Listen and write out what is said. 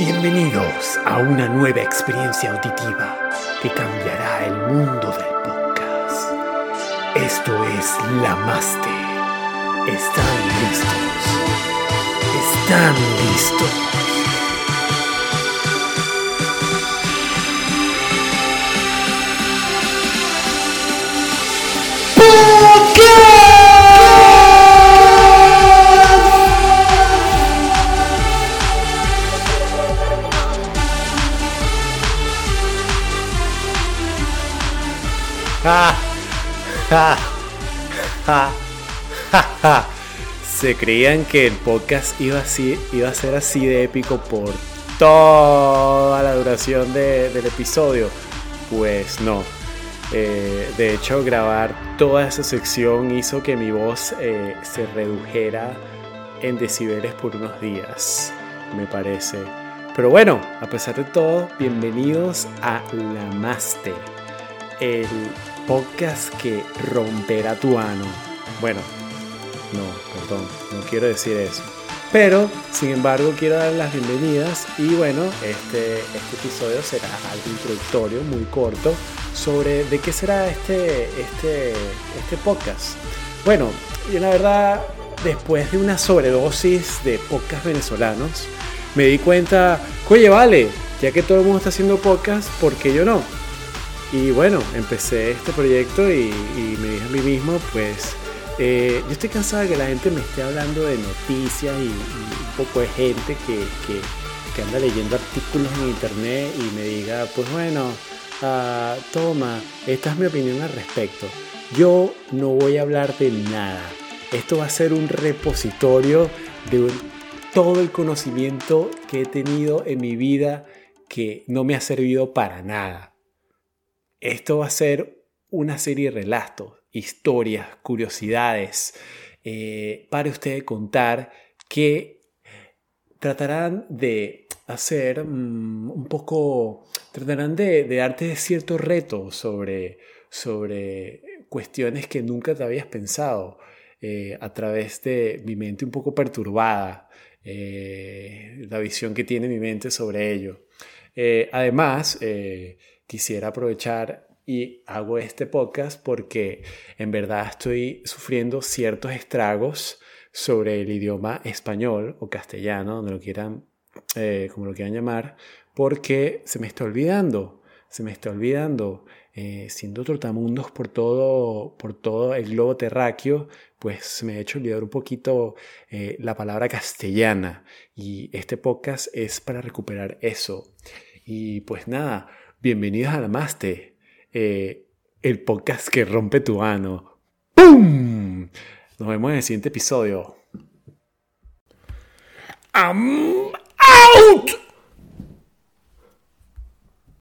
Bienvenidos a una nueva experiencia auditiva que cambiará el mundo del podcast. Esto es La Maste. ¿Están listos? ¿Están listos? Se creían que el podcast iba, así, iba a ser así de épico por toda la duración del episodio. Pues no. Eh, de hecho, grabar toda esa sección hizo que mi voz eh, se redujera en decibeles por unos días, me parece. Pero bueno, a pesar de todo, bienvenidos a La Maste, el podcast que romperá tu ano. Bueno, no, perdón, no quiero decir eso. Pero, sin embargo, quiero dar las bienvenidas y bueno, este, este episodio será algo introductorio, muy corto, sobre de qué será este, este, este podcast. Bueno, yo la verdad, después de una sobredosis de podcast venezolanos, me di cuenta, oye, vale, ya que todo el mundo está haciendo podcast, ¿por qué yo no? Y bueno, empecé este proyecto y, me dije a mí mismo, pues, eh, yo estoy cansado de que la gente me esté hablando de noticias y, un poco de gente que, que, anda leyendo artículos en internet y me diga, pues bueno, uh, toma, esta es mi opinión al respecto. Yo no voy a hablar de nada. Esto va a ser un repositorio de todo el conocimiento que he tenido en mi vida que no me ha servido para nada esto va a ser una serie de relatos, historias, curiosidades eh, para ustedes contar que tratarán de hacer mm, un poco, tratarán de, darte ciertos retos sobre, sobre cuestiones que nunca te habías pensado eh, a través de mi mente un poco perturbada, eh, la visión que tiene mi mente sobre ello. además, quisiera aprovechar y hago este podcast porque en verdad estoy sufriendo ciertos estragos sobre el idioma español o castellano, donde lo quieran, eh, como lo quieran llamar, porque se me está olvidando, se me está olvidando. Eh, siendo trotamundos por todo, por todo el globo terráqueo, pues me ha hecho olvidar un poquito eh, la palabra castellana. Y este podcast es para recuperar eso. Y pues nada, Bienvenidos a Namaste, eh, el podcast que rompe tu ano. ¡Pum! Nos vemos en el siguiente episodio. I'm out!